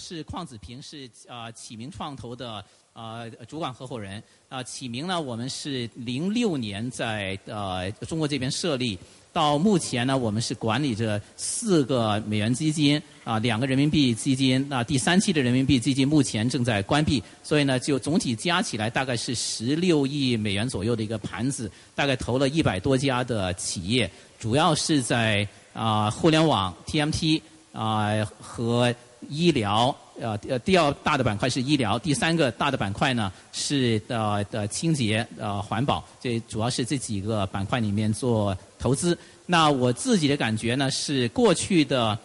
是邝子平，是呃启明创投的呃主管合伙人。啊，启明呢，我们是零六年在呃中国这边设立。到目前呢，我们是管理着四个美元基金啊，两个人民币基金。那第三期的人民币基金目前正在关闭，所以呢，就总体加起来大概是十六亿美元左右的一个盘子，大概投了一百多家的企业，主要是在啊互联网、TMT 啊和医疗。呃呃，第二大的板块是医疗，第三个大的板块呢是呃的清洁呃环保，这主要是这几个板块里面做投资。那我自己的感觉呢是过去的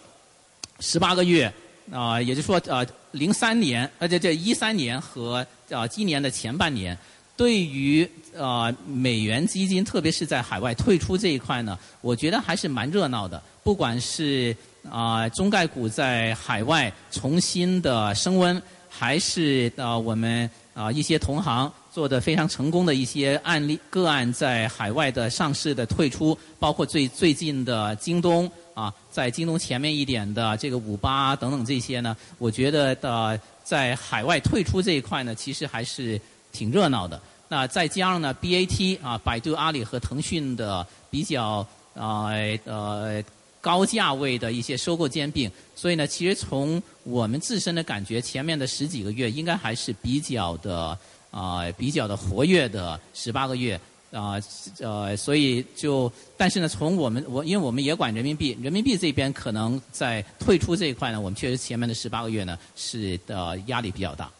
十八个月啊，也就是说呃零三年呃这这一三年和啊今年的前半年，对于呃美元基金，特别是在海外退出这一块呢，我觉得还是蛮热闹的，不管是。啊，中概股在海外重新的升温，还是啊我们啊一些同行做的非常成功的一些案例个案在海外的上市的退出，包括最最近的京东啊，在京东前面一点的这个五八等等这些呢，我觉得的在海外退出这一块呢，其实还是挺热闹的。那再加上呢，BAT 啊，百度、阿里和腾讯的比较啊呃。高价位的一些收购兼并，所以呢，其实从我们自身的感觉，前面的十几个月应该还是比较的啊，比较的活跃的十八个月啊，呃，所以就，但是呢，从我们我因为我们也管人民币，人民币这边可能在退出这一块呢，我们确实前面的十八个月呢是的压力比较大。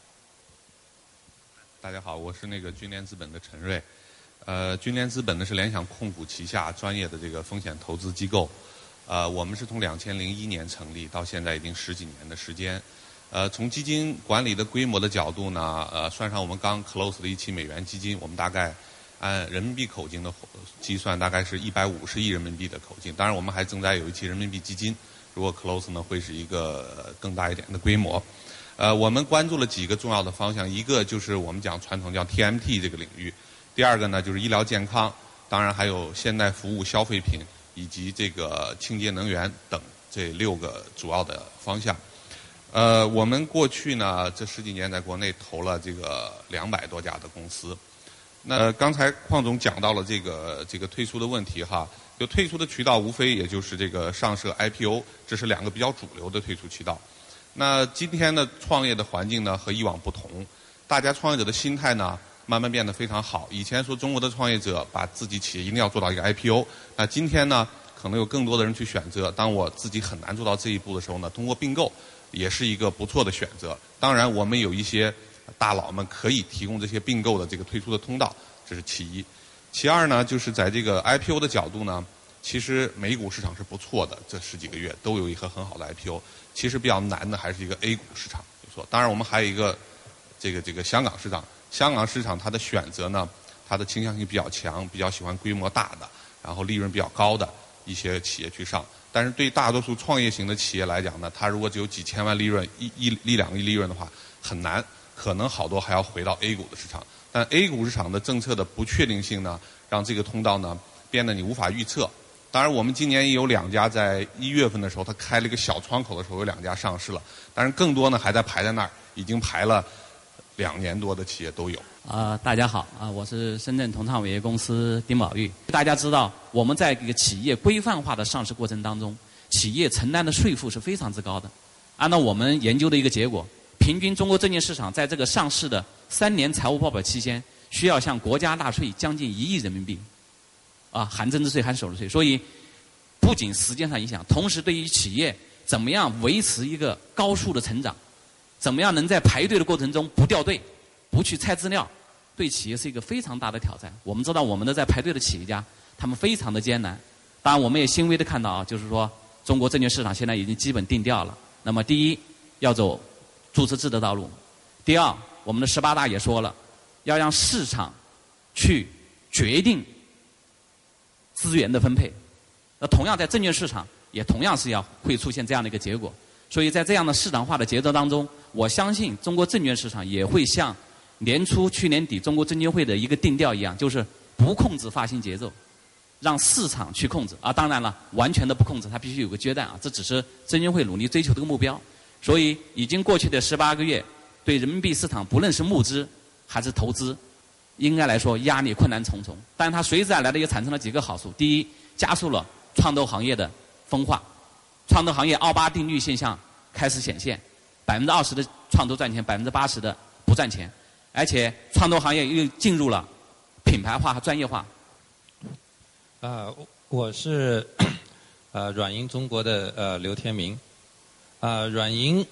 大家好，我是那个君联资本的陈瑞，呃，君联资本呢是联想控股旗下专业的这个风险投资机构。呃，我们是从两千零一年成立，到现在已经十几年的时间。呃，从基金管理的规模的角度呢，呃，算上我们刚 close 的一期美元基金，我们大概按人民币口径的计算，大概是一百五十亿人民币的口径。当然，我们还正在有一期人民币基金，如果 close 呢，会是一个更大一点的规模。呃，我们关注了几个重要的方向，一个就是我们讲传统叫 TMT 这个领域，第二个呢就是医疗健康，当然还有现代服务消费品。以及这个清洁能源等这六个主要的方向，呃，我们过去呢这十几年在国内投了这个两百多家的公司。那刚才邝总讲到了这个这个退出的问题哈，就退出的渠道无非也就是这个上市 IPO，这是两个比较主流的退出渠道。那今天的创业的环境呢和以往不同，大家创业者的心态呢？慢慢变得非常好。以前说中国的创业者把自己企业一定要做到一个 IPO，那今天呢，可能有更多的人去选择。当我自己很难做到这一步的时候呢，通过并购也是一个不错的选择。当然，我们有一些大佬们可以提供这些并购的这个退出的通道，这是其一。其二呢，就是在这个 IPO 的角度呢，其实美股市场是不错的，这十几个月都有一个很好的 IPO。其实比较难的还是一个 A 股市场，没错。当然，我们还有一个这个这个香港市场。香港市场它的选择呢，它的倾向性比较强，比较喜欢规模大的，然后利润比较高的一些企业去上。但是对大多数创业型的企业来讲呢，它如果只有几千万利润，一一一两个亿利润的话，很难，可能好多还要回到 A 股的市场。但 A 股市场的政策的不确定性呢，让这个通道呢变得你无法预测。当然，我们今年也有两家在一月份的时候，它开了一个小窗口的时候，有两家上市了。但是更多呢还在排在那儿，已经排了。两年多的企业都有。啊，大家好，啊，我是深圳同创伟业公司丁宝玉。大家知道，我们在这个企业规范化的上市过程当中，企业承担的税负是非常之高的。按照我们研究的一个结果，平均中国证券市场在这个上市的三年财务报表期间，需要向国家纳税将近一亿人民币，啊，含增值税、含手续税。所以，不仅时间上影响，同时对于企业怎么样维持一个高速的成长。怎么样能在排队的过程中不掉队，不去拆资料，对企业是一个非常大的挑战。我们知道，我们的在排队的企业家，他们非常的艰难。当然，我们也欣慰的看到啊，就是说，中国证券市场现在已经基本定调了。那么，第一，要走注册制的道路；第二，我们的十八大也说了，要让市场去决定资源的分配。那同样在证券市场，也同样是要会出现这样的一个结果。所以在这样的市场化的节奏当中，我相信中国证券市场也会像年初去年底中国证监会的一个定调一样，就是不控制发行节奏，让市场去控制。啊，当然了，完全的不控制，它必须有个阶段啊。这只是证监会努力追求这个目标。所以已经过去的十八个月，对人民币市场不论是募资还是投资，应该来说压力困难重重。但它随之而来的也产生了几个好处：第一，加速了创投行业的分化，创投行业奥巴定律现象开始显现，百分之二十的创投赚钱，百分之八十的不赚钱，而且创投行业又进入了品牌化和专业化。啊，我是呃软银中国的呃刘天明，啊软银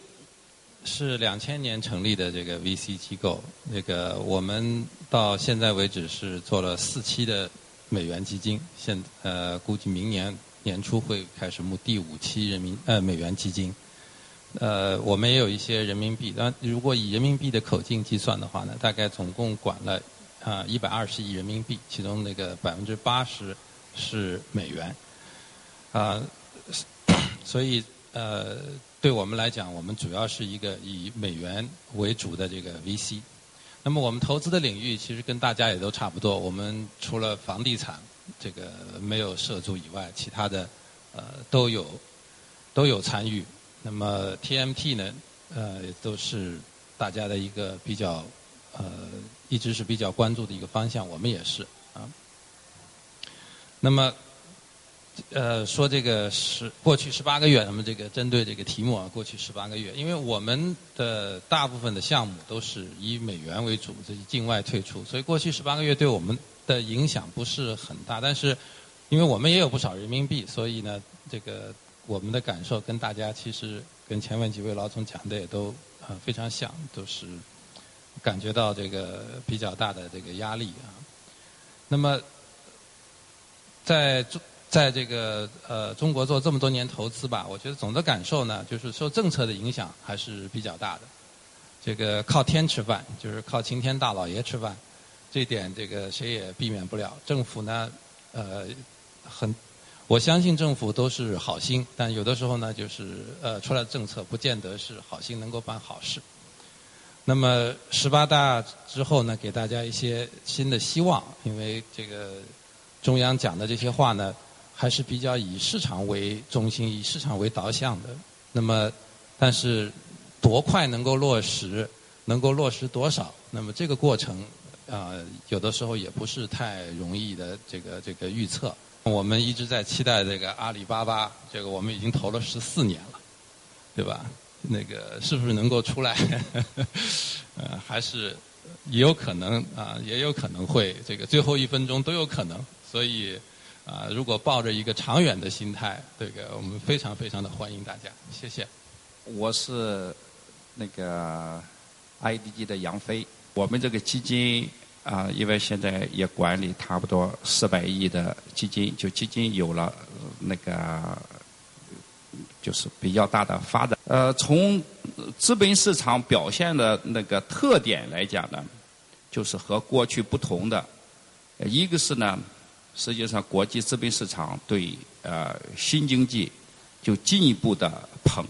是两千年成立的这个 VC 机构，那个我们到现在为止是做了四期的美元基金，现呃估计明年年初会开始募第五期人民呃美元基金，呃我们也有一些人民币，但如果以人民币的口径计算的话呢，大概总共管了啊一百二十亿人民币，其中那个百分之八十。是美元，啊，所以呃，对我们来讲，我们主要是一个以美元为主的这个 VC。那么我们投资的领域其实跟大家也都差不多，我们除了房地产这个没有涉足以外，其他的呃都有都有参与。那么 TMT 呢，呃，都是大家的一个比较呃一直是比较关注的一个方向，我们也是啊。那么，呃，说这个十过去十八个月，那么这个针对这个题目啊，过去十八个月，因为我们的大部分的项目都是以美元为主，这是境外退出，所以过去十八个月对我们的影响不是很大。但是，因为我们也有不少人民币，所以呢，这个我们的感受跟大家其实跟前面几位老总讲的也都啊非常像，都是感觉到这个比较大的这个压力啊。那么。在中，在这个呃中国做这么多年投资吧，我觉得总的感受呢，就是受政策的影响还是比较大的。这个靠天吃饭，就是靠晴天大老爷吃饭，这点这个谁也避免不了。政府呢，呃，很，我相信政府都是好心，但有的时候呢，就是呃出来政策不见得是好心能够办好事。那么十八大之后呢，给大家一些新的希望，因为这个。中央讲的这些话呢，还是比较以市场为中心、以市场为导向的。那么，但是多快能够落实，能够落实多少？那么这个过程啊，有的时候也不是太容易的。这个这个预测，我们一直在期待这个阿里巴巴，这个我们已经投了十四年了，对吧？那个是不是能够出来？呃，还是也有可能啊，也有可能会这个最后一分钟都有可能。所以，啊，如果抱着一个长远的心态，这个我们非常非常的欢迎大家，谢谢。我是那个 IDG 的杨飞，我们这个基金啊，因为现在也管理差不多四百亿的基金，就基金有了那个就是比较大的发展。呃，从资本市场表现的那个特点来讲呢，就是和过去不同的，一个是呢。实际上，国际资本市场对呃新经济就进一步的捧，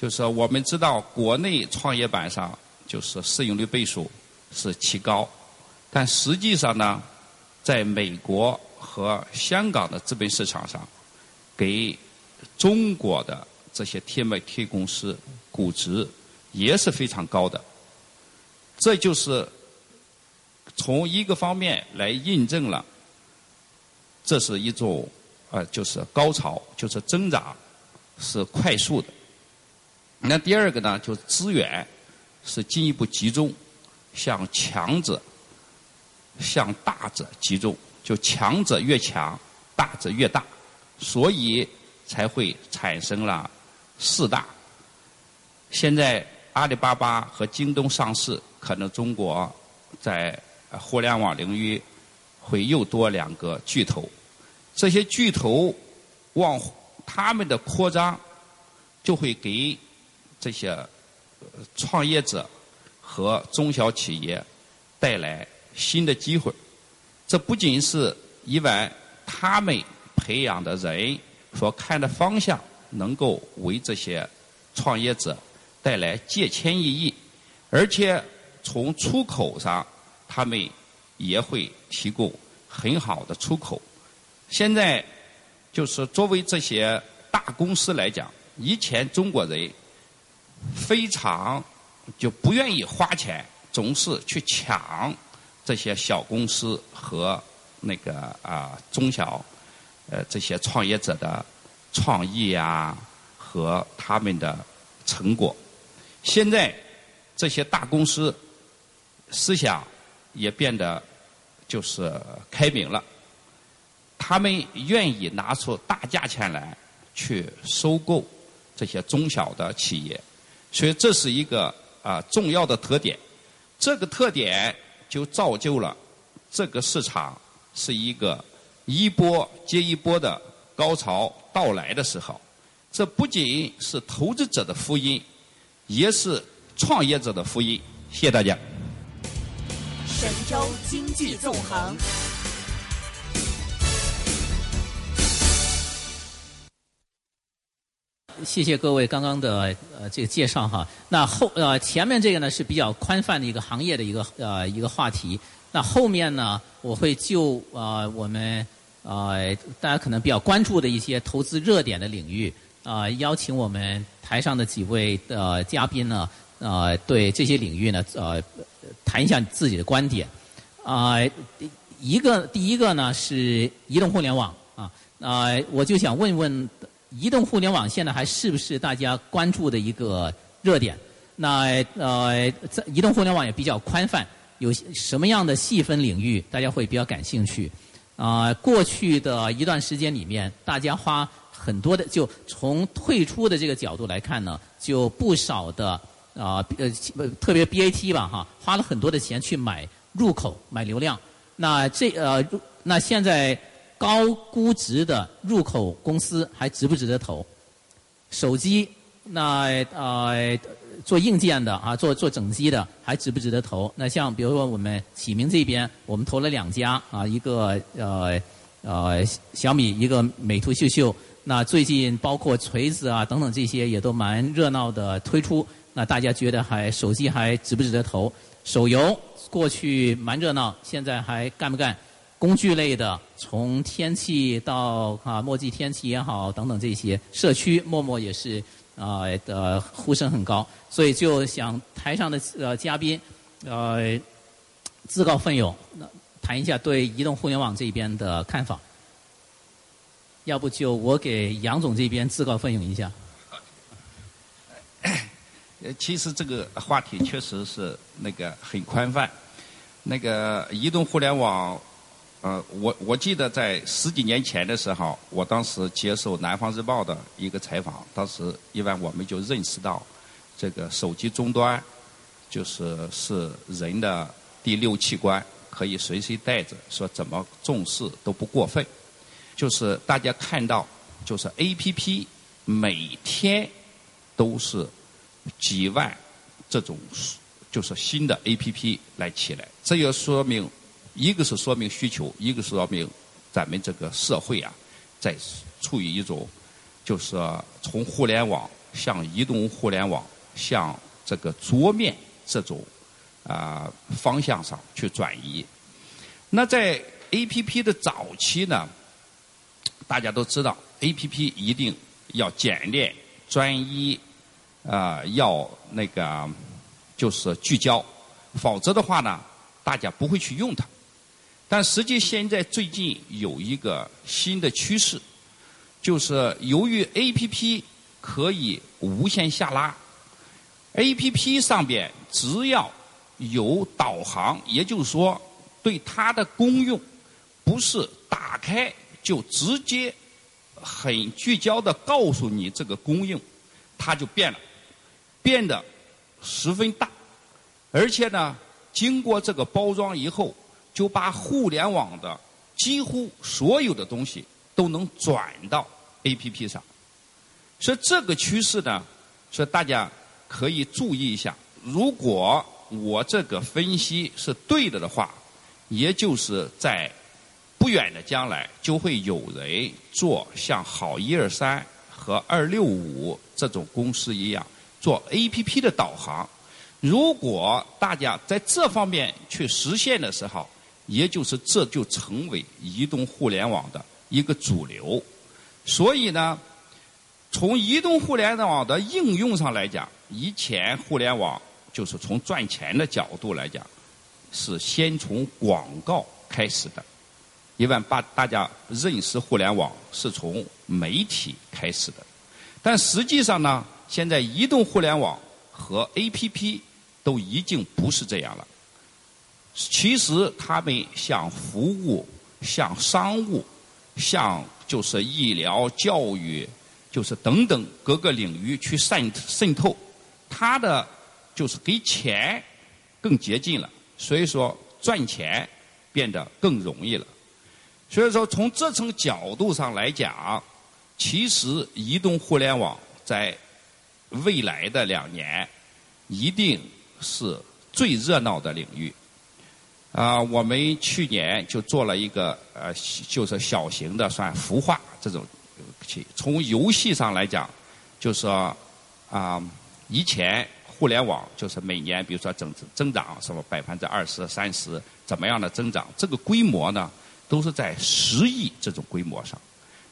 就是我们知道国内创业板上就是市盈率倍数是奇高，但实际上呢，在美国和香港的资本市场上，给中国的这些 TMT 公司估值也是非常高的，这就是从一个方面来印证了。这是一种，呃，就是高潮，就是增长是快速的。那第二个呢，就资源是进一步集中，向强者、向大者集中，就强者越强，大者越大，所以才会产生了四大。现在阿里巴巴和京东上市，可能中国在互联网领域会又多两个巨头。这些巨头往他们的扩张，就会给这些创业者和中小企业带来新的机会。这不仅是因为他们培养的人所看的方向能够为这些创业者带来借钱意义，而且从出口上，他们也会提供很好的出口。现在就是作为这些大公司来讲，以前中国人非常就不愿意花钱，总是去抢这些小公司和那个啊中小呃这些创业者的创意啊和他们的成果。现在这些大公司思想也变得就是开明了，他们愿意拿出大价钱来去收购这些中小的企业，所以这是一个啊重要的特点。这个特点就造就了这个市场是一个一波接一波的高潮到来的时候。这不仅是投资者的福音。也是创业者的福音。谢谢大家。神州经济纵横。谢谢各位刚刚的呃这个介绍哈。那后呃前面这个呢是比较宽泛的一个行业的一个呃一个话题。那后面呢我会就呃我们呃大家可能比较关注的一些投资热点的领域啊邀请我们。台上的几位的嘉宾呢，呃，对这些领域呢，呃，谈一下自己的观点。啊，一个第一个呢是移动互联网啊，啊，我就想问问，移动互联网现在还是不是大家关注的一个热点？那呃，在移动互联网也比较宽泛，有什么样的细分领域大家会比较感兴趣？啊，过去的一段时间里面，大家花。很多的，就从退出的这个角度来看呢，就不少的啊呃，特别 BAT 吧哈，花了很多的钱去买入口、买流量。那这呃，那现在高估值的入口公司还值不值得投？手机那呃做硬件的啊，做做整机的还值不值得投？那像比如说我们启明这边，我们投了两家啊，一个呃呃小米，一个美图秀秀。那最近包括锤子啊等等这些也都蛮热闹的推出，那大家觉得还手机还值不值得投？手游过去蛮热闹，现在还干不干？工具类的，从天气到啊墨迹天气也好等等这些，社区陌陌也是啊的呼声很高，所以就想台上的呃嘉宾呃自告奋勇，谈一下对移动互联网这边的看法。要不就我给杨总这边自告奋勇一下。呃，其实这个话题确实是那个很宽泛。那个移动互联网，呃，我我记得在十几年前的时候，我当时接受《南方日报》的一个采访，当时一般我们就认识到，这个手机终端就是是人的第六器官，可以随身带着，说怎么重视都不过分。就是大家看到，就是 A P P 每天都是几万这种，就是新的 A P P 来起来。这也说明，一个是说明需求，一个是说明咱们这个社会啊，在处于一种就是从互联网向移动互联网向这个桌面这种啊方向上去转移。那在 A P P 的早期呢？大家都知道，A P P 一定要简练、专一，啊，要那个就是聚焦，否则的话呢，大家不会去用它。但实际现在最近有一个新的趋势，就是由于 A P P 可以无限下拉，A P P 上边只要有导航，也就是说对它的功用不是打开。就直接很聚焦的告诉你这个供应，它就变了，变得十分大，而且呢，经过这个包装以后，就把互联网的几乎所有的东西都能转到 A P P 上，所以这个趋势呢，所以大家可以注意一下。如果我这个分析是对的的话，也就是在。不远的将来，就会有人做像好一二三和二六五这种公司一样做 A P P 的导航。如果大家在这方面去实现的时候，也就是这就成为移动互联网的一个主流。所以呢，从移动互联网的应用上来讲，以前互联网就是从赚钱的角度来讲，是先从广告开始的。一般把大家认识互联网是从媒体开始的，但实际上呢，现在移动互联网和 APP 都已经不是这样了。其实他们向服务、向商务、向就是医疗、教育，就是等等各个领域去渗渗透，它的就是给钱更接近了，所以说赚钱变得更容易了。所以说从这层角度上来讲，其实移动互联网在未来的两年一定是最热闹的领域。啊，我们去年就做了一个呃，就是小型的算孵化这种。从游戏上来讲，就是说啊，以前互联网就是每年比如说增增长什么百分之二十、三十怎么样的增长，这个规模呢都是在十亿这种规模上。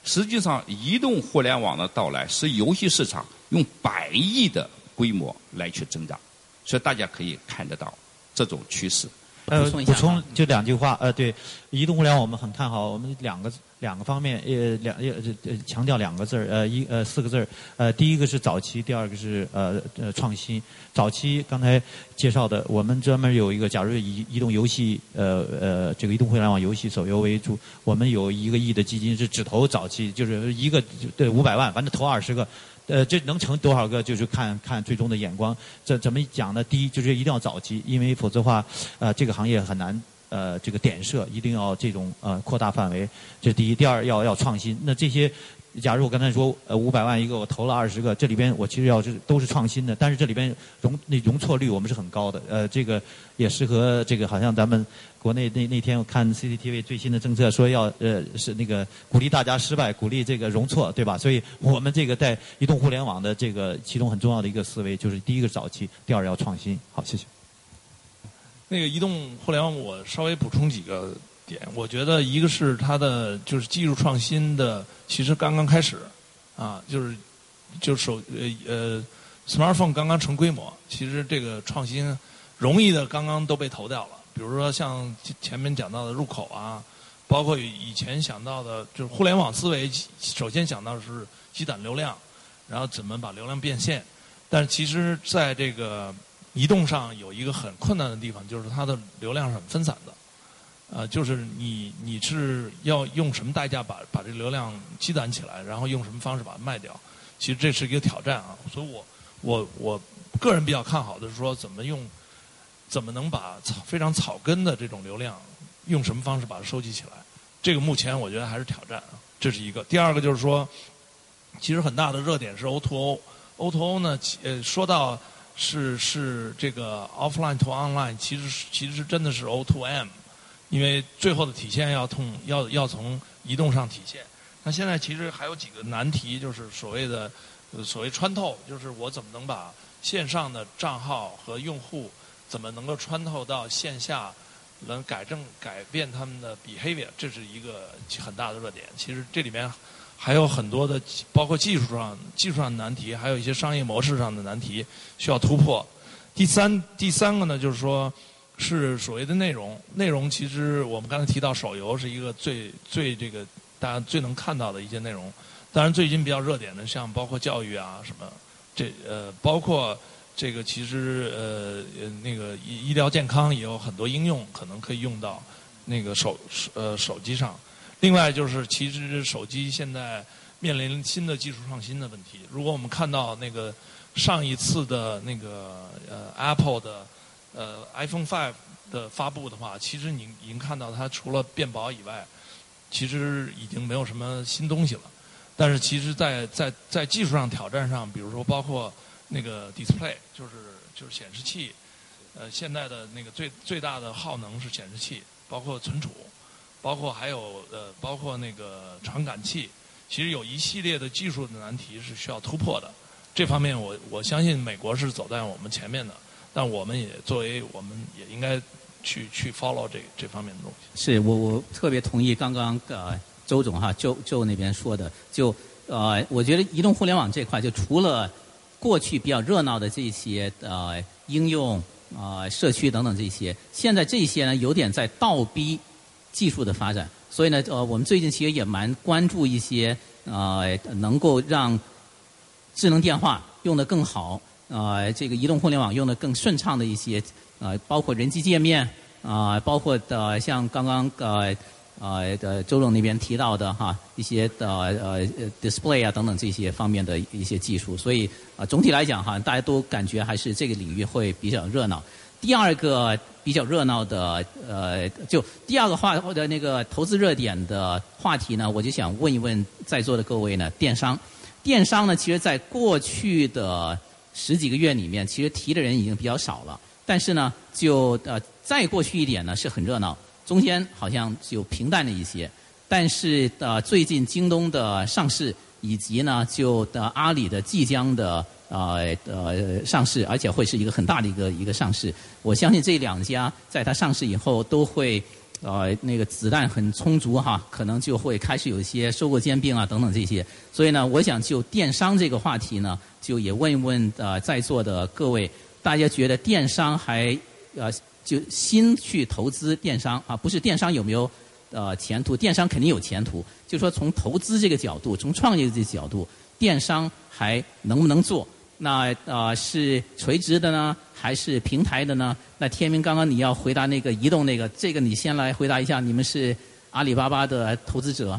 实际上，移动互联网的到来使游戏市场用百亿的规模来去增长，所以大家可以看得到这种趋势。呃，补充就两句话，呃，对，移动互联网我们很看好，我们两个两个方面，呃，两呃呃强调两个字儿，呃一呃四个字儿，呃第一个是早期，第二个是呃呃创新。早期刚才介绍的，我们专门有一个，假如以移动游戏，呃呃这个移动互联网游戏手游为主，我们有一个亿的基金是只投早期，就是一个对五百万，反正投二十个。呃，这能成多少个，就是看看最终的眼光。这怎么讲呢？第一，就是一定要早期，因为否则的话，呃，这个行业很难呃这个点射，一定要这种呃扩大范围。这是第一。第二，要要创新。那这些。假如我刚才说呃五百万一个，我投了二十个，这里边我其实要是都是创新的，但是这里边容那容错率我们是很高的，呃，这个也适合这个好像咱们国内那那天我看 CCTV 最新的政策说要呃是那个鼓励大家失败，鼓励这个容错，对吧？所以我们这个在移动互联网的这个其中很重要的一个思维就是第一个早期，第二要创新。好，谢谢。那个移动互联网，我稍微补充几个。点，我觉得一个是它的就是技术创新的，其实刚刚开始，啊，就是就是手呃呃，smartphone 刚刚成规模，其实这个创新容易的刚刚都被投掉了。比如说像前面讲到的入口啊，包括以前想到的，就是互联网思维，首先想到的是积攒流量，然后怎么把流量变现。但是其实在这个移动上有一个很困难的地方，就是它的流量是很分散的。呃，就是你你是要用什么代价把把这流量积攒起来，然后用什么方式把它卖掉？其实这是一个挑战啊。所以我我我个人比较看好的是说，怎么用怎么能把草非常草根的这种流量，用什么方式把它收集起来？这个目前我觉得还是挑战啊。这是一个。第二个就是说，其实很大的热点是 O to O，O to O 呢，呃，说到是是这个 offline to online，其实其实真的是 O to M。因为最后的体现要从要要从移动上体现，那现在其实还有几个难题，就是所谓的所谓穿透，就是我怎么能把线上的账号和用户怎么能够穿透到线下，能改正改变他们的 behavior，这是一个很大的热点。其实这里面还有很多的，包括技术上技术上的难题，还有一些商业模式上的难题需要突破。第三第三个呢，就是说。是所谓的内容，内容其实我们刚才提到手游是一个最最这个大家最能看到的一些内容。当然最近比较热点的，像包括教育啊什么，这呃包括这个其实呃那个医医疗健康也有很多应用，可能可以用到那个手呃手机上。另外就是其实手机现在面临新的技术创新的问题。如果我们看到那个上一次的那个呃 Apple 的。呃，iPhone Five 的发布的话，其实你已经看到它除了变薄以外，其实已经没有什么新东西了。但是，其实，在在在技术上挑战上，比如说包括那个 Display，就是就是显示器，呃，现在的那个最最大的耗能是显示器，包括存储，包括还有呃，包括那个传感器，其实有一系列的技术的难题是需要突破的。这方面，我我相信美国是走在我们前面的。但我们也作为，我们也应该去去 follow 这这方面的东西。是我我特别同意刚刚呃周总哈周周那边说的，就呃我觉得移动互联网这块就除了过去比较热闹的这些呃应用啊、社区等等这些，现在这些呢有点在倒逼技术的发展，所以呢，呃，我们最近其实也蛮关注一些呃能够让智能电话用得更好，呃，这个移动互联网用得更顺畅的一些呃，包括人机界面啊、包括的像刚刚呃。呃的周总那边提到的哈一些的呃呃 display 啊等等这些方面的一些技术，所以啊、总体来讲哈大家都感觉还是这个领域会比较热闹。第二个比较热闹的呃就第二个话或者那个投资热点的话题呢，我就想问一问在座的各位呢，电商，电商呢其实在过去的十几个月里面，其实提的人已经比较少了，但是呢就呃再过去一点呢是很热闹。中间好像就平淡了一些，但是呃，最近京东的上市，以及呢，就的阿里的即将的呃呃上市，而且会是一个很大的一个一个上市。我相信这两家在它上市以后都会呃那个子弹很充足哈，可能就会开始有一些收购兼并啊等等这些。所以呢，我想就电商这个话题呢，就也问一问呃在座的各位，大家觉得电商还呃。就新去投资电商啊，不是电商有没有呃前途？电商肯定有前途。就说从投资这个角度，从创业这个角度，电商还能不能做？那呃是垂直的呢，还是平台的呢？那天明刚刚你要回答那个移动那个，这个你先来回答一下。你们是阿里巴巴的投资者。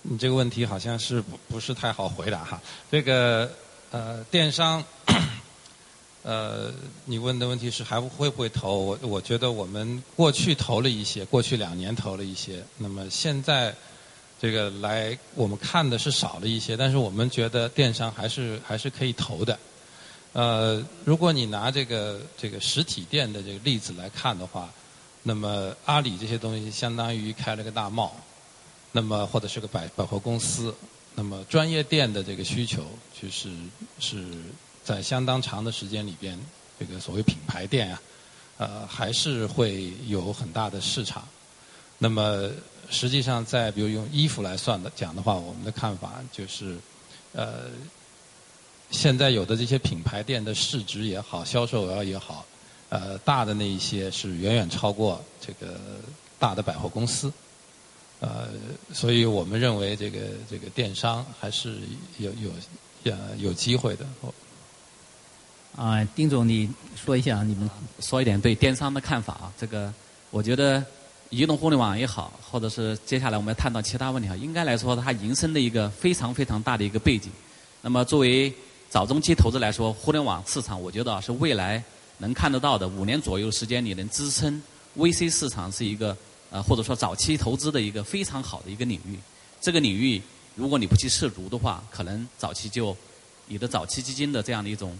你这个问题好像是不是太好回答哈。这个呃电商。呃，你问的问题是还会不会投？我我觉得我们过去投了一些，过去两年投了一些。那么现在这个来我们看的是少了一些，但是我们觉得电商还是还是可以投的。呃，如果你拿这个这个实体店的这个例子来看的话，那么阿里这些东西相当于开了个大贸，那么或者是个百百货公司，那么专业店的这个需求就是是。在相当长的时间里边，这个所谓品牌店啊，呃，还是会有很大的市场。那么实际上，在比如用衣服来算的讲的话，我们的看法就是，呃，现在有的这些品牌店的市值也好，销售额也好，呃，大的那一些是远远超过这个大的百货公司。呃，所以我们认为这个这个电商还是有有呃有机会的。啊，丁总，你说一下你们说一点对电商的看法啊。这个我觉得移动互联网也好，或者是接下来我们要探讨其他问题啊，应该来说它营生的一个非常非常大的一个背景。那么作为早中期投资来说，互联网市场我觉得是未来能看得到的五年左右时间里能支撑 VC 市场是一个呃或者说早期投资的一个非常好的一个领域。这个领域如果你不去涉足的话，可能早期就你的早期基金的这样的一种。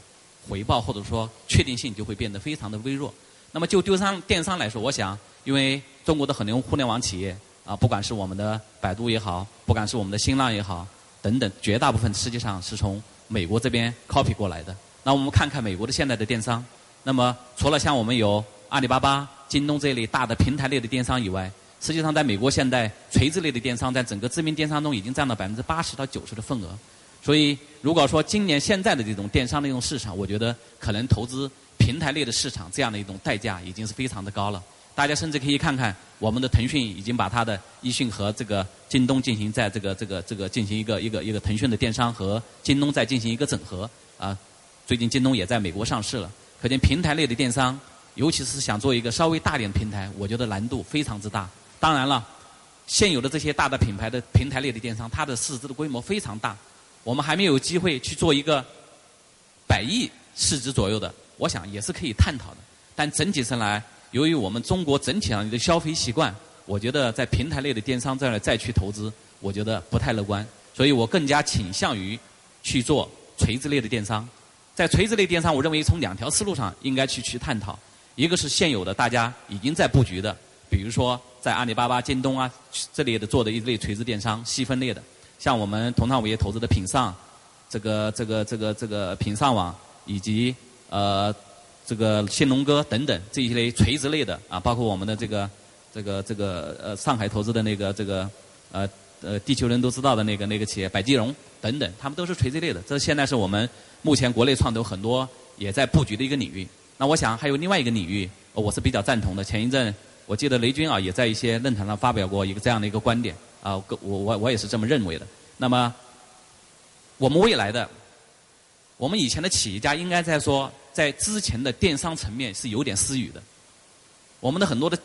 回报或者说确定性就会变得非常的微弱。那么就丢商电商来说，我想，因为中国的很多互联网企业啊，不管是我们的百度也好，不管是我们的新浪也好，等等，绝大部分实际上是从美国这边 copy 过来的。那我们看看美国的现在的电商，那么除了像我们有阿里巴巴、京东这类大的平台类的电商以外，实际上在美国现在垂直类的电商在整个知名电商中已经占到百分之八十到九十的份额。所以，如果说今年现在的这种电商的一种市场，我觉得可能投资平台类的市场这样的一种代价已经是非常的高了。大家甚至可以看看我们的腾讯已经把它的易迅和这个京东进行在这个这个这个进行一个一个一个腾讯的电商和京东在进行一个整合啊。最近京东也在美国上市了，可见平台类的电商，尤其是想做一个稍微大点的平台，我觉得难度非常之大。当然了，现有的这些大的品牌的平台类的电商，它的市值的规模非常大。我们还没有机会去做一个百亿市值左右的，我想也是可以探讨的。但整体上来，由于我们中国整体上的消费习惯，我觉得在平台类的电商这儿再去投资，我觉得不太乐观。所以我更加倾向于去做垂直类的电商。在垂直类电商，我认为从两条思路上应该去去探讨：一个是现有的大家已经在布局的，比如说在阿里巴巴、京东啊这类的做的一类垂直电商细分类的。像我们同创伟业投资的品上，这个这个这个这个品上网，以及呃这个新龙哥等等这一类垂直类的啊，包括我们的这个这个这个呃上海投资的那个这个呃呃地球人都知道的那个那个企业百基融等等，他们都是垂直类的。这现在是我们目前国内创投很多也在布局的一个领域。那我想还有另外一个领域，我是比较赞同的。前一阵我记得雷军啊也在一些论坛上发表过一个这样的一个观点啊，我我我也是这么认为的。那么我们未来的，我们以前的企业家应该在说，在之前的电商层面是有点私语的。我们的很多的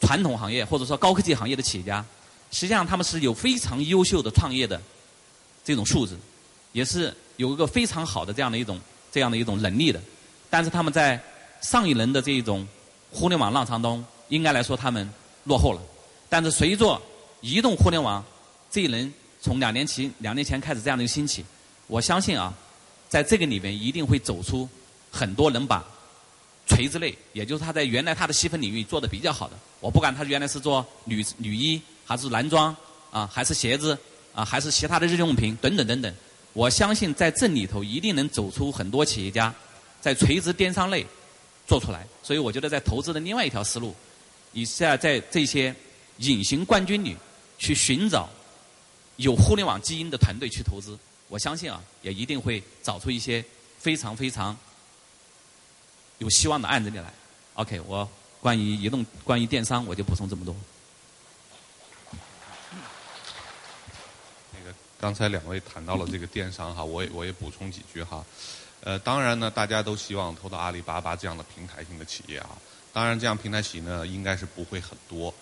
传统行业或者说高科技行业的企业家，实际上他们是有非常优秀的创业的这种素质，也是有一个非常好的这样的一种这样的一种能力的。但是他们在上一轮的这一种互联网浪潮中，应该来说他们落后了。但是随着移动互联网这一轮从两年前两年前开始这样的一个兴起，我相信啊，在这个里面一定会走出很多能把。垂直类，也就是他在原来他的细分领域做的比较好的，我不管他原来是做女女衣还是男装啊，还是鞋子啊，还是其他的日用品等等等等，我相信在这里头一定能走出很多企业家在垂直电商类做出来。所以我觉得在投资的另外一条思路，你在在这些隐形冠军里去寻找有互联网基因的团队去投资，我相信啊，也一定会找出一些非常非常。有希望的案子里来，OK，我关于移动、关于电商，我就补充这么多。那个刚才两位谈到了这个电商哈，我也我也补充几句哈。呃，当然呢，大家都希望投到阿里巴巴这样的平台性的企业啊。当然，这样平台企业呢，应该是不会很多。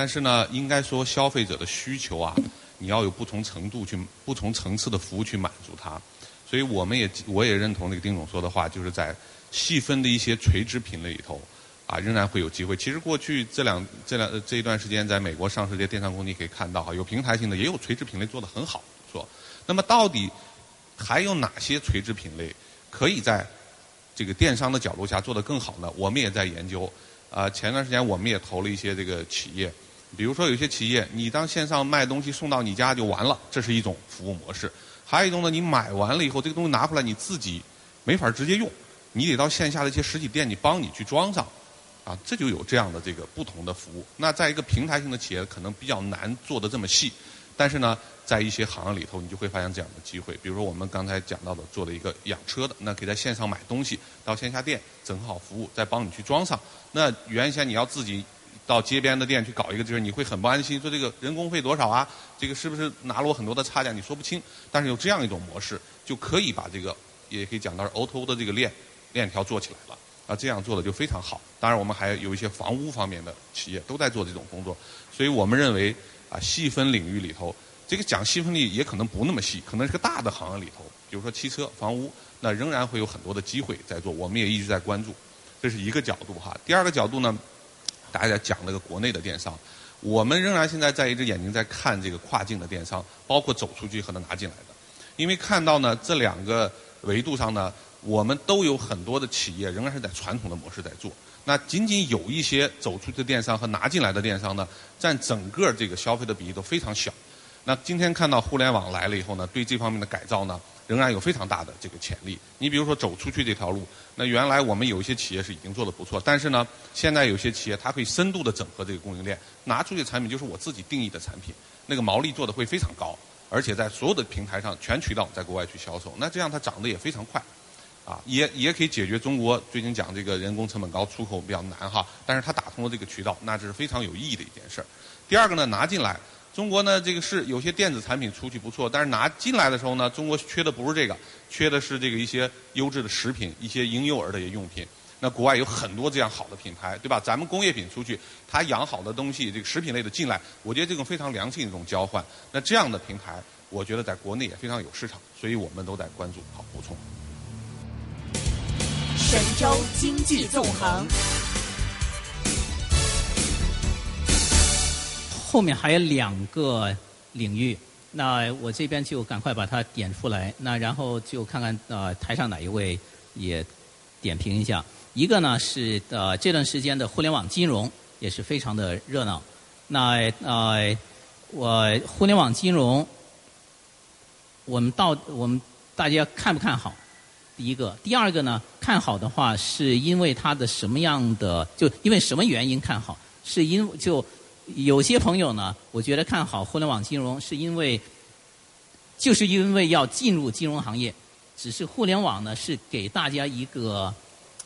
但是呢，应该说消费者的需求啊，你要有不同程度去、不同层次的服务去满足它。所以我们也我也认同那个丁总说的话，就是在。细分的一些垂直品类里头，啊，仍然会有机会。其实过去这两这两这一段时间，在美国上市这些电商公司可以看到，哈，有平台性的，也有垂直品类做得很好，说。那么到底还有哪些垂直品类可以在这个电商的角度下做得更好呢？我们也在研究。啊，前段时间我们也投了一些这个企业，比如说有些企业，你当线上卖东西送到你家就完了，这是一种服务模式；还有一种呢，你买完了以后，这个东西拿回来你自己没法直接用。你得到线下的一些实体店，你帮你去装上，啊，这就有这样的这个不同的服务。那在一个平台型的企业，可能比较难做的这么细，但是呢，在一些行业里头，你就会发现这样的机会。比如说我们刚才讲到的，做了一个养车的，那可以在线上买东西，到线下店整好服务，再帮你去装上。那原先你要自己到街边的店去搞一个，就是你会很不安心，说这个人工费多少啊？这个是不是拿了我很多的差价？你说不清。但是有这样一种模式，就可以把这个，也可以讲到是 O2O 的这个链。链条做起来了，啊，这样做的就非常好。当然，我们还有一些房屋方面的企业都在做这种工作，所以我们认为啊，细分领域里头，这个讲细分力也可能不那么细，可能是个大的行业里头，比如说汽车、房屋，那仍然会有很多的机会在做。我们也一直在关注，这是一个角度哈。第二个角度呢，大家讲那个国内的电商，我们仍然现在在一只眼睛在看这个跨境的电商，包括走出去和拿进来的，因为看到呢这两个维度上呢。我们都有很多的企业仍然是在传统的模式在做，那仅仅有一些走出去的电商和拿进来的电商呢，占整个这个消费的比例都非常小。那今天看到互联网来了以后呢，对这方面的改造呢，仍然有非常大的这个潜力。你比如说走出去这条路，那原来我们有一些企业是已经做的不错，但是呢，现在有些企业它可以深度的整合这个供应链，拿出去的产品就是我自己定义的产品，那个毛利做的会非常高，而且在所有的平台上全渠道在国外去销售，那这样它涨得也非常快。啊，也也可以解决中国最近讲这个人工成本高，出口比较难哈。但是它打通了这个渠道，那这是非常有意义的一件事儿。第二个呢，拿进来，中国呢这个是有些电子产品出去不错，但是拿进来的时候呢，中国缺的不是这个，缺的是这个一些优质的食品，一些婴幼儿的一些用品。那国外有很多这样好的品牌，对吧？咱们工业品出去，它养好的东西，这个食品类的进来，我觉得这种非常良性的一种交换。那这样的平台，我觉得在国内也非常有市场，所以我们都在关注。好，补充。神州经济纵横，后面还有两个领域，那我这边就赶快把它点出来。那然后就看看呃台上哪一位也点评一下。一个呢是呃这段时间的互联网金融也是非常的热闹。那呃我互联网金融，我们到我们大家看不看好？第一个，第二个呢？看好的话，是因为它的什么样的？就因为什么原因看好？是因就有些朋友呢，我觉得看好互联网金融，是因为就是因为要进入金融行业，只是互联网呢是给大家一个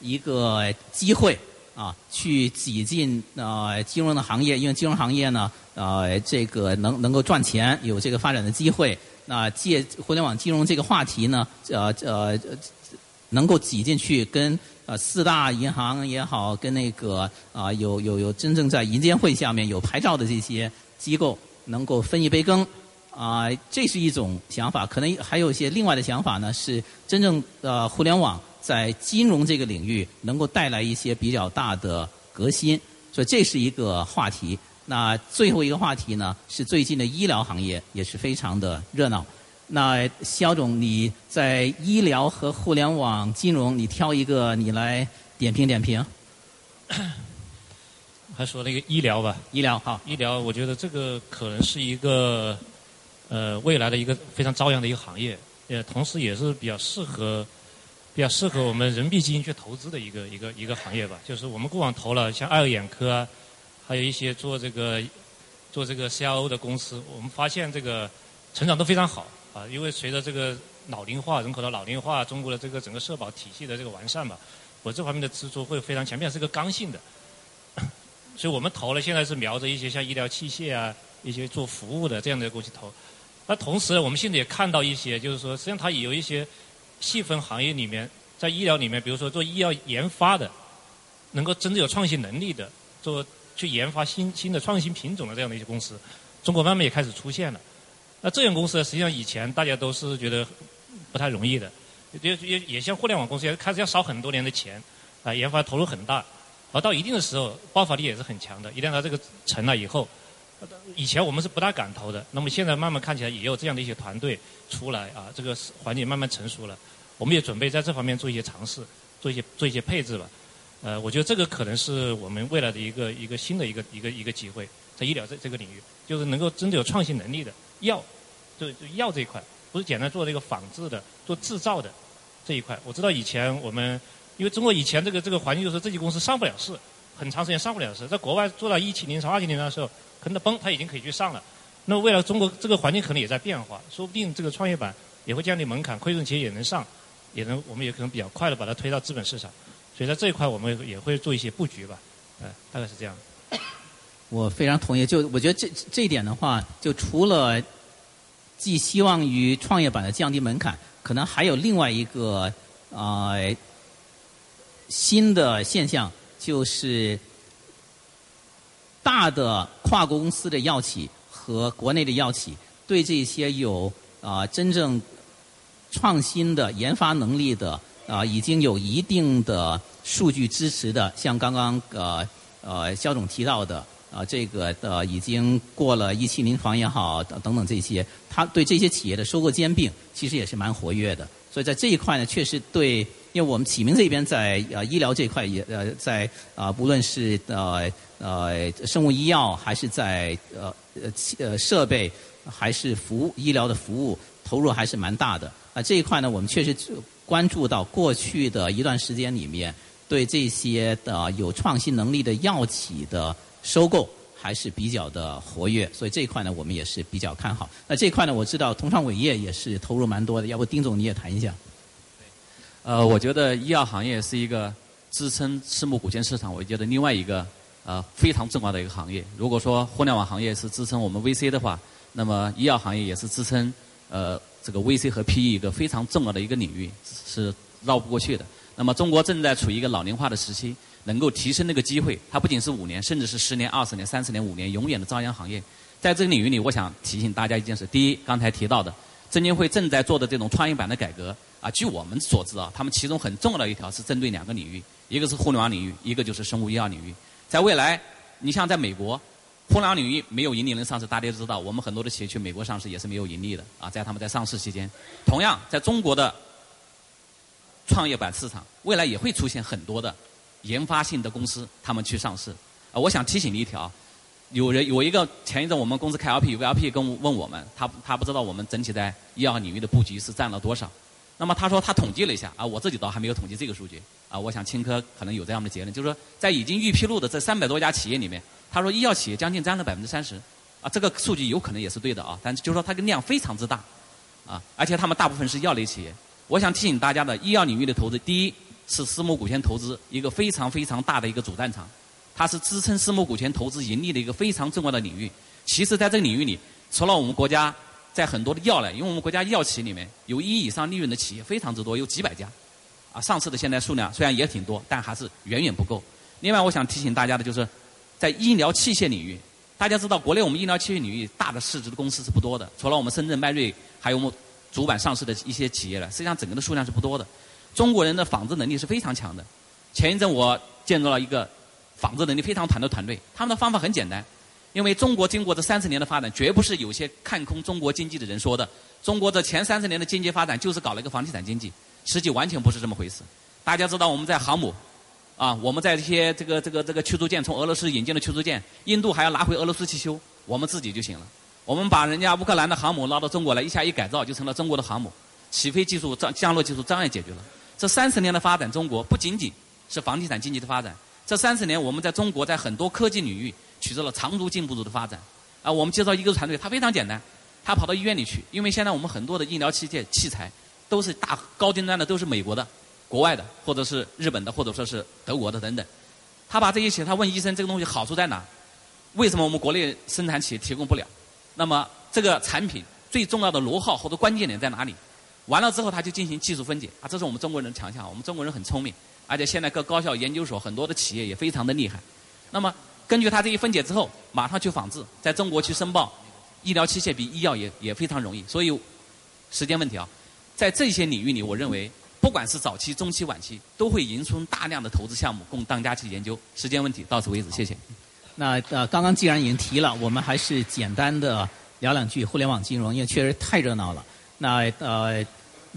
一个机会啊，去挤进呃金融的行业，因为金融行业呢呃这个能能够赚钱，有这个发展的机会。那借互联网金融这个话题呢，呃呃能够挤进去跟。呃，四大银行也好，跟那个啊，有有有真正在银监会下面有牌照的这些机构，能够分一杯羹，啊，这是一种想法。可能还有一些另外的想法呢，是真正呃，互联网在金融这个领域能够带来一些比较大的革新，所以这是一个话题。那最后一个话题呢，是最近的医疗行业也是非常的热闹。那肖总，你在医疗和互联网金融，你挑一个，你来点评点评。还说那个医疗吧，医疗好，医疗，我觉得这个可能是一个呃未来的一个非常朝阳的一个行业，呃，同时也是比较适合比较适合我们人民币基金去投资的一个一个一个行业吧。就是我们过往投了像爱尔眼科啊，还有一些做这个做这个 CRO 的公司，我们发现这个成长都非常好。啊，因为随着这个老龄化、人口的老龄化，中国的这个整个社保体系的这个完善吧，我这方面的支出会非常强，并且是个刚性的。所以我们投了，现在是瞄着一些像医疗器械啊、一些做服务的这样的公司投。那同时，我们现在也看到一些，就是说，实际上它也有一些细分行业里面，在医疗里面，比如说做医药研发的，能够真正有创新能力的，做去研发新新的创新品种的这样的一些公司，中国慢慢也开始出现了。那这样公司呢实际上以前大家都是觉得不太容易的，也也也像互联网公司，开始要烧很多年的钱，啊，研发投入很大，而到一定的时候爆发力也是很强的。一旦它这个成了以后，以前我们是不大敢投的，那么现在慢慢看起来也有这样的一些团队出来啊，这个环境慢慢成熟了，我们也准备在这方面做一些尝试，做一些做一些配置吧。呃，我觉得这个可能是我们未来的一个一个新的一个一个一个机会，在医疗这这个领域，就是能够真的有创新能力的药。就就药这一块，不是简单做这个仿制的，做制造的这一块。我知道以前我们，因为中国以前这个这个环境就是这些公司上不了市，很长时间上不了市。在国外做到一七年、二七年的时候，可能崩，它已经可以去上了。那么未来中国这个环境可能也在变化，说不定这个创业板也会降低门槛，亏损企业也能上，也能我们也可能比较快的把它推到资本市场。所以在这一块我们也会做一些布局吧，呃，大概是这样。我非常同意，就我觉得这这一点的话，就除了。寄希望于创业板的降低门槛，可能还有另外一个啊新的现象，就是大的跨国公司的药企和国内的药企对这些有啊真正创新的研发能力的啊已经有一定的数据支持的，像刚刚呃呃肖总提到的。啊，这个呃已经过了一期临床也好，等等等这些，他对这些企业的收购兼并，其实也是蛮活跃的。所以在这一块呢，确实对，因为我们启明这边在呃医疗这一块也呃在啊，不论是呃呃生物医药，还是在呃呃呃设备，还是服务医疗的服务，投入还是蛮大的。啊，这一块呢，我们确实关注到过去的一段时间里面，对这些的有创新能力的药企的。收购还是比较的活跃，所以这一块呢，我们也是比较看好。那这一块呢，我知道同创伟业也是投入蛮多的，要不丁总你也谈一下？呃，我觉得医药行业是一个支撑私募股权市场，我觉得另外一个呃非常重要的一个行业。如果说互联网行业是支撑我们 VC 的话，那么医药行业也是支撑呃这个 VC 和 PE 一个非常重要的一个领域，是绕不过去的。那么中国正在处于一个老龄化的时期。能够提升那个机会，它不仅是五年，甚至是十年、二十年、三十年、五年，永远的朝阳行业。在这个领域里，我想提醒大家一件事：第一，刚才提到的证监会正在做的这种创业板的改革啊，据我们所知啊，他们其中很重要的一条是针对两个领域，一个是互联网领域，一个就是生物医药领域。在未来，你像在美国，互联网领域没有盈利能上市，大家都知道，我们很多的企业去美国上市也是没有盈利的啊，在他们在上市期间，同样在中国的创业板市场，未来也会出现很多的。研发性的公司，他们去上市。啊，我想提醒你一条，有人有一个前一阵我们公司开 LP，VLP 跟问我们，他他不知道我们整体在医药领域的布局是占了多少。那么他说他统计了一下，啊，我自己倒还没有统计这个数据。啊，我想青科可能有这样的结论，就是说在已经预披露的这三百多家企业里面，他说医药企业将近占了百分之三十，啊，这个数据有可能也是对的啊，但是就是说它的量非常之大，啊，而且他们大部分是药类企业。我想提醒大家的，医药领域的投资，第一是私募股权投资一个非常非常大的一个主战场，它是支撑私募股权投资盈利的一个非常重要的领域。其实，在这个领域里，除了我们国家在很多的药类，因为我们国家药企里面有一亿以上利润的企业非常之多，有几百家，啊，上市的现在数量虽然也挺多，但还是远远不够。另外，我想提醒大家的就是，在医疗器械领域，大家知道国内我们医疗器械领域大的市值的公司是不多的，除了我们深圳迈瑞，还有我们主板上市的一些企业了，实际上整个的数量是不多的。中国人的仿制能力是非常强的。前一阵我见到了一个仿制能力非常强的团队，他们的方法很简单，因为中国经过这三十年的发展，绝不是有些看空中国经济的人说的。中国这前三十年的经济发展就是搞了一个房地产经济，实际完全不是这么回事。大家知道我们在航母，啊，我们在这些这个这个这个驱逐舰从俄罗斯引进的驱逐舰，印度还要拿回俄罗斯去修，我们自己就行了。我们把人家乌克兰的航母拉到中国来，一下一改造就成了中国的航母，起飞技术、降降落技术照样解决了。这三十年的发展，中国不仅仅是房地产经济的发展。这三十年，我们在中国在很多科技领域取得了长足进步的发展。啊，我们介绍一个团队，他非常简单，他跑到医院里去，因为现在我们很多的医疗器械器材都是大高精端的，都是美国的、国外的，或者是日本的，或者说是德国的等等。他把这些企他问医生这个东西好处在哪？为什么我们国内生产企业提供不了？那么这个产品最重要的螺号或者关键点在哪里？完了之后，他就进行技术分解啊，这是我们中国人的强项。我们中国人很聪明，而且现在各高校研究所很多的企业也非常的厉害。那么根据他这一分解之后，马上去仿制，在中国去申报，医疗器械比医药也也非常容易。所以时间问题啊，在这些领域里，我认为 不管是早期、中期、晚期，都会迎出大量的投资项目供大家去研究。时间问题到此为止，谢谢。那呃，刚刚既然已经提了，我们还是简单的聊两句互联网金融，因为确实太热闹了。那呃，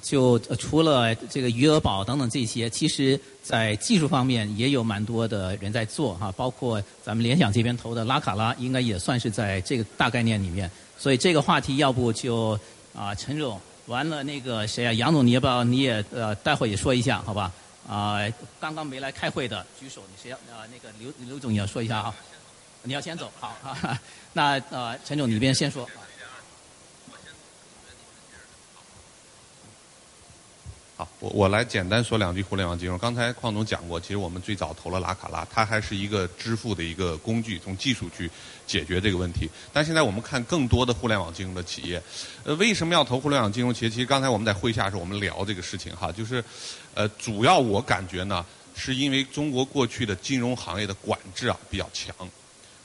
就除了这个余额宝等等这些，其实在技术方面也有蛮多的人在做哈，包括咱们联想这边投的拉卡拉，应该也算是在这个大概念里面。所以这个话题要不就啊，陈总完了那个谁啊，杨总，你要不要你也呃，待会也说一下好吧？啊，刚刚没来开会的举手，你谁要啊？那个刘刘总也要说一下啊？你要先走，好啊。那呃，陈总你这边先说。好，我我来简单说两句互联网金融。刚才邝总讲过，其实我们最早投了拉卡拉，它还是一个支付的一个工具，从技术去解决这个问题。但现在我们看更多的互联网金融的企业，呃，为什么要投互联网金融企业？其实刚才我们在会下时候我们聊这个事情哈，就是，呃，主要我感觉呢，是因为中国过去的金融行业的管制啊比较强，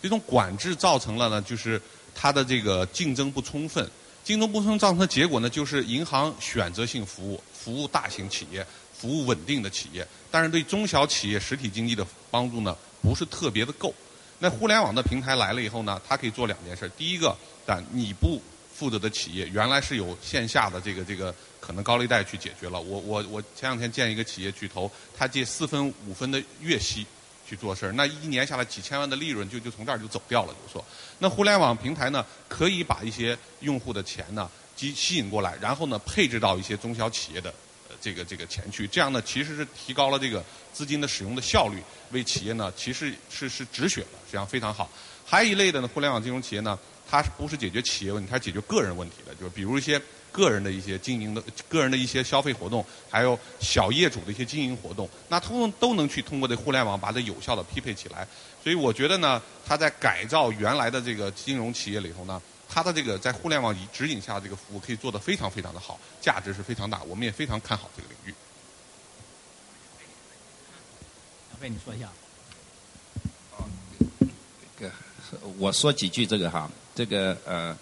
这种管制造成了呢，就是它的这个竞争不充分，竞争不充分造成的结果呢，就是银行选择性服务。服务大型企业，服务稳定的企业，但是对中小企业实体经济的帮助呢，不是特别的够。那互联网的平台来了以后呢，它可以做两件事。第一个，但你不负责的企业，原来是有线下的这个这个可能高利贷去解决了。我我我前两天见一个企业巨头，他借四分五分的月息去做事儿，那一年下来几千万的利润就就从这儿就走掉了。就说，那互联网平台呢，可以把一些用户的钱呢。吸吸引过来，然后呢，配置到一些中小企业的呃这个这个钱去，这样呢，其实是提高了这个资金的使用的效率，为企业呢，其实是是止血的，实际上非常好。还有一类的呢，互联网金融企业呢，它是不是解决企业问题，它解决个人问题的，就是比如一些个人的一些经营的个人的一些消费活动，还有小业主的一些经营活动，那通通都能去通过这互联网把它有效的匹配起来。所以我觉得呢，它在改造原来的这个金融企业里头呢。它的这个在互联网指引下，这个服务可以做得非常非常的好，价值是非常大，我们也非常看好这个领域。小飞，你说一下。哦，这个我说几句这个哈，这个呃，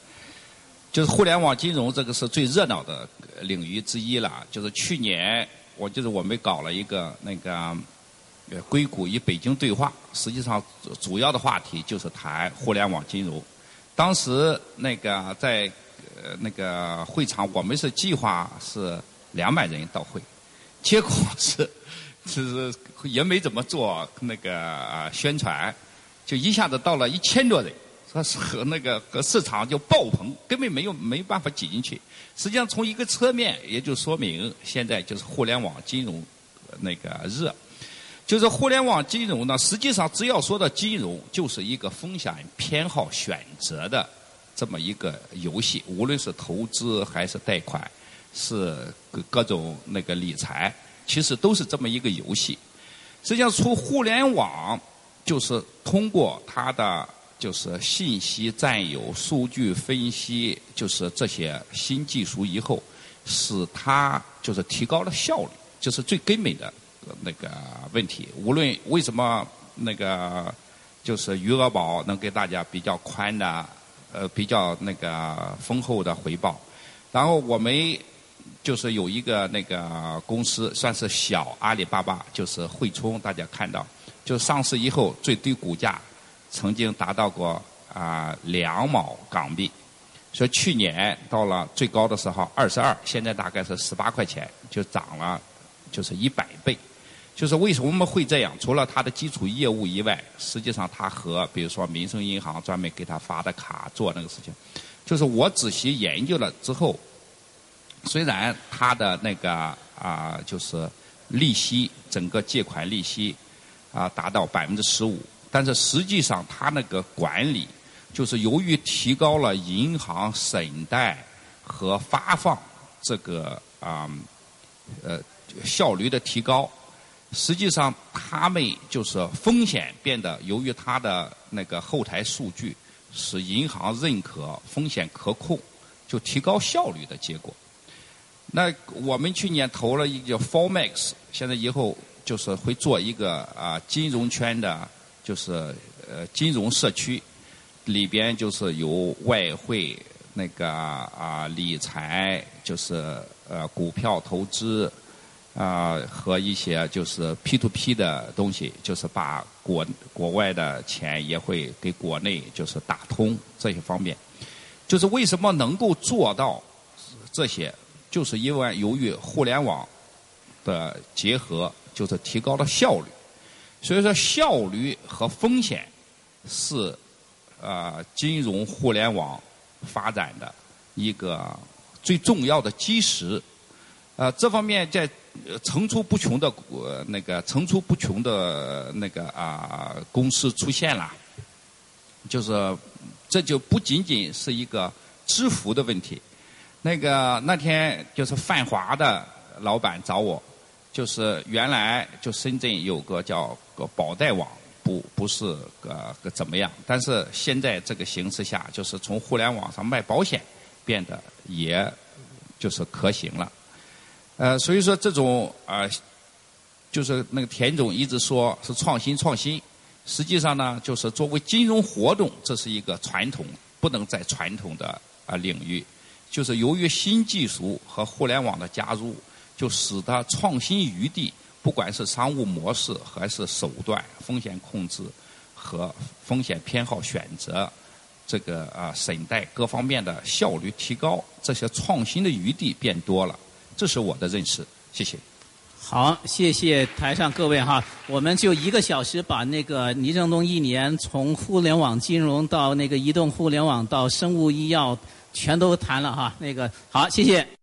就是互联网金融这个是最热闹的领域之一了。就是去年我就是我们搞了一个那个呃硅谷与北京对话，实际上主要的话题就是谈互联网金融。当时那个在呃那个会场，我们是计划是两百人到会，结果是是也没怎么做那个宣传，就一下子到了一千多人，说是和那个和市场就爆棚，根本没有没办法挤进去。实际上从一个侧面也就说明现在就是互联网金融那个热。就是互联网金融呢，实际上只要说到金融，就是一个风险偏好选择的这么一个游戏，无论是投资还是贷款，是各各种那个理财，其实都是这么一个游戏。实际上，出互联网就是通过它的就是信息占有、数据分析，就是这些新技术以后，使它就是提高了效率，这是最根本的。那个问题，无论为什么那个就是余额宝能给大家比较宽的呃比较那个丰厚的回报，然后我们就是有一个那个公司算是小阿里巴巴，就是汇充，大家看到就上市以后最低股价曾经达到过啊两毛港币，说去年到了最高的时候二十二，现在大概是十八块钱，就涨了就是一百倍。就是为什么会这样？除了它的基础业务以外，实际上它和比如说民生银行专门给他发的卡做那个事情，就是我仔细研究了之后，虽然它的那个啊就是利息整个借款利息啊达到百分之十五，但是实际上它那个管理就是由于提高了银行审贷和发放这个啊呃效率的提高。实际上，他们就是风险变得，由于他的那个后台数据使银行认可风险可控，就提高效率的结果。那我们去年投了一个叫 Formax，现在以后就是会做一个啊金融圈的，就是呃金融社区，里边就是有外汇那个啊理财，就是呃股票投资。啊，和一些就是 P to P 的东西，就是把国国外的钱也会给国内就是打通这些方面，就是为什么能够做到这些，就是因为由于互联网的结合，就是提高了效率，所以说效率和风险是啊金融互联网发展的一个最重要的基石，啊这方面在。层出不穷的呃那个层出不穷的那个啊公司出现了，就是这就不仅仅是一个支付的问题。那个那天就是泛华的老板找我，就是原来就深圳有个叫个保贷网，不不是个个怎么样，但是现在这个形势下，就是从互联网上卖保险变得也就是可行了。呃，所以说这种啊，就是那个田总一直说是创新创新，实际上呢，就是作为金融活动，这是一个传统，不能在传统的啊领域，就是由于新技术和互联网的加入，就使得创新余地，不管是商务模式还是手段、风险控制和风险偏好选择，这个啊审贷各方面的效率提高，这些创新的余地变多了。这是我的认识，谢谢。好，谢谢台上各位哈，我们就一个小时把那个倪正东一年从互联网金融到那个移动互联网到生物医药全都谈了哈，那个好，谢谢。